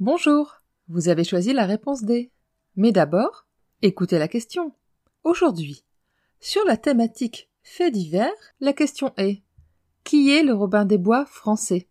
Bonjour, vous avez choisi la réponse D. Mais d'abord, écoutez la question. Aujourd'hui, sur la thématique fait divers, la question est Qui est le Robin des Bois français?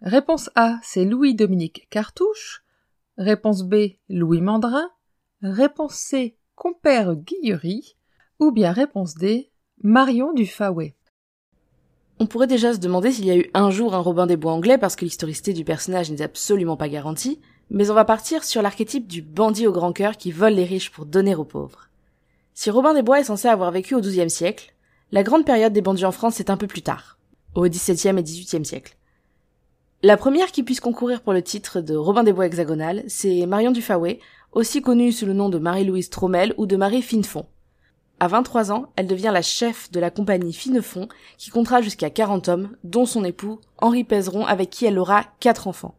Réponse A, c'est Louis-Dominique Cartouche. Réponse B, Louis Mandrin. Réponse C, Compère Guillery. Ou bien réponse D, Marion du. On pourrait déjà se demander s'il y a eu un jour un Robin des Bois anglais parce que l'historicité du personnage n'est absolument pas garantie, mais on va partir sur l'archétype du bandit au grand cœur qui vole les riches pour donner aux pauvres. Si Robin des Bois est censé avoir vécu au XIIe siècle, la grande période des bandits en France est un peu plus tard, au XVIIe et XVIIIe siècle. La première qui puisse concourir pour le titre de Robin des Bois hexagonal, c'est Marion Dufaway, aussi connue sous le nom de Marie-Louise Trommel ou de Marie Finefond. À 23 ans, elle devient la chef de la compagnie Finefond, qui comptera jusqu'à 40 hommes, dont son époux, Henri Pézeron, avec qui elle aura quatre enfants.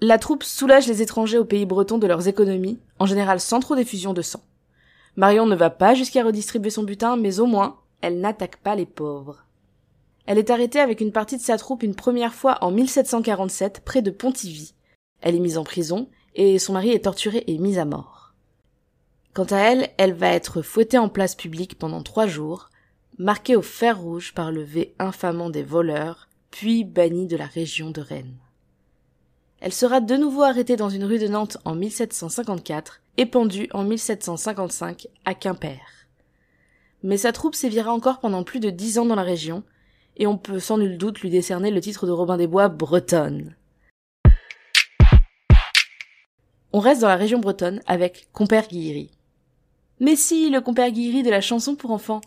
La troupe soulage les étrangers au pays breton de leurs économies, en général sans trop d'effusion de sang. Marion ne va pas jusqu'à redistribuer son butin, mais au moins, elle n'attaque pas les pauvres. Elle est arrêtée avec une partie de sa troupe une première fois en 1747 près de Pontivy. Elle est mise en prison et son mari est torturé et mis à mort. Quant à elle, elle va être fouettée en place publique pendant trois jours, marquée au fer rouge par le V infamant des voleurs, puis bannie de la région de Rennes. Elle sera de nouveau arrêtée dans une rue de Nantes en 1754 et pendue en 1755 à Quimper. Mais sa troupe sévira encore pendant plus de dix ans dans la région, et on peut sans nul doute lui décerner le titre de Robin des Bois bretonne. On reste dans la région bretonne avec Compère Guillery. Mais si, le Compère Guillery de la chanson pour enfants.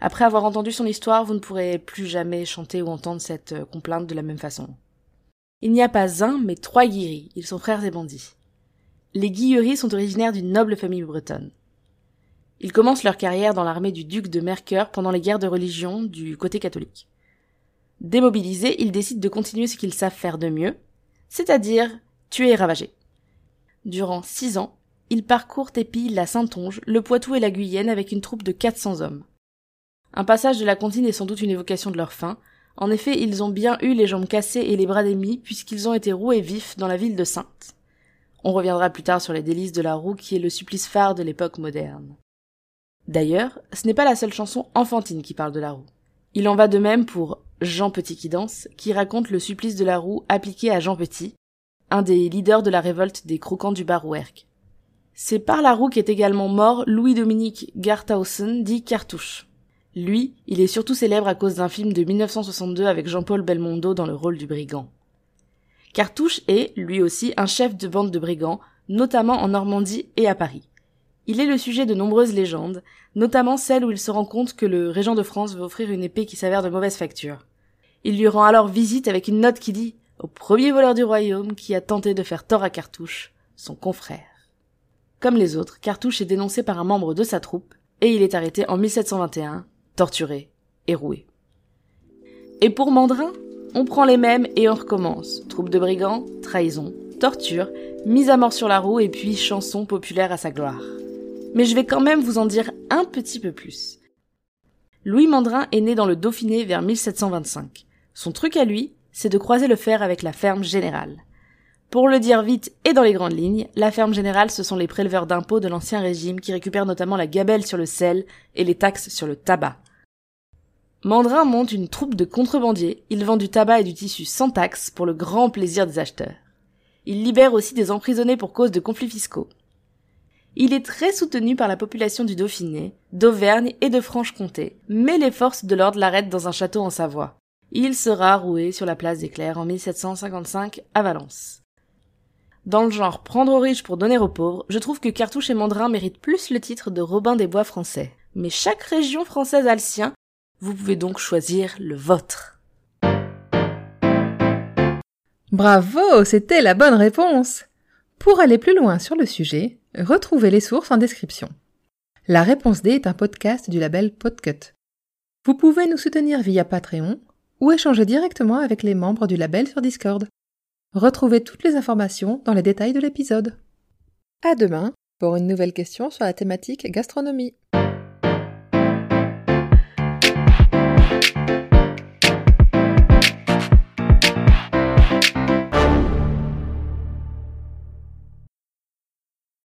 Après avoir entendu son histoire, vous ne pourrez plus jamais chanter ou entendre cette euh, complainte de la même façon. Il n'y a pas un, mais trois Guillery. Ils sont frères et bandits. Les Guillery sont originaires d'une noble famille bretonne. Ils commencent leur carrière dans l'armée du duc de Mercœur pendant les guerres de religion du côté catholique. Démobilisés, ils décident de continuer ce qu'ils savent faire de mieux, c'est-à-dire tuer et ravager. Durant six ans, ils parcourent et pillent la Saintonge, le Poitou et la Guyenne avec une troupe de 400 hommes. Un passage de la comptine est sans doute une évocation de leur fin, en effet, ils ont bien eu les jambes cassées et les bras démis puisqu'ils ont été roués vifs dans la ville de Sainte. On reviendra plus tard sur les délices de la roue qui est le supplice phare de l'époque moderne. D'ailleurs, ce n'est pas la seule chanson enfantine qui parle de la roue. Il en va de même pour Jean Petit qui danse, qui raconte le supplice de la roue appliqué à Jean Petit, un des leaders de la révolte des croquants du Barouergue. C'est par la roue qu'est également mort Louis-Dominique Garthausen, dit Cartouche. Lui, il est surtout célèbre à cause d'un film de 1962 avec Jean-Paul Belmondo dans le rôle du brigand. Cartouche est, lui aussi, un chef de bande de brigands, notamment en Normandie et à Paris. Il est le sujet de nombreuses légendes, notamment celle où il se rend compte que le régent de France veut offrir une épée qui s'avère de mauvaise facture. Il lui rend alors visite avec une note qui dit au premier voleur du royaume qui a tenté de faire tort à Cartouche, son confrère. Comme les autres, Cartouche est dénoncé par un membre de sa troupe, et il est arrêté en 1721 torturé et roué. Et pour Mandrin, on prend les mêmes et on recommence. Troupe de brigands, trahison, torture, mise à mort sur la roue et puis chanson populaire à sa gloire. Mais je vais quand même vous en dire un petit peu plus. Louis Mandrin est né dans le Dauphiné vers 1725. Son truc à lui, c'est de croiser le fer avec la ferme générale. Pour le dire vite et dans les grandes lignes, la ferme générale, ce sont les préleveurs d'impôts de l'ancien régime qui récupèrent notamment la gabelle sur le sel et les taxes sur le tabac. Mandrin monte une troupe de contrebandiers, il vend du tabac et du tissu sans taxe pour le grand plaisir des acheteurs. Il libère aussi des emprisonnés pour cause de conflits fiscaux. Il est très soutenu par la population du Dauphiné, d'Auvergne et de Franche-Comté, mais les forces de l'ordre l'arrêtent dans un château en Savoie. Il sera roué sur la place des Clercs en 1755 à Valence. Dans le genre prendre aux riches pour donner aux pauvres, je trouve que Cartouche et Mandrin méritent plus le titre de Robin des Bois français. Mais chaque région française a le sien, vous pouvez donc choisir le vôtre. Bravo, c'était la bonne réponse. Pour aller plus loin sur le sujet, retrouvez les sources en description. La réponse D est un podcast du label Podcut. Vous pouvez nous soutenir via Patreon ou échanger directement avec les membres du label sur Discord. Retrouvez toutes les informations dans les détails de l'épisode. À demain pour une nouvelle question sur la thématique gastronomie.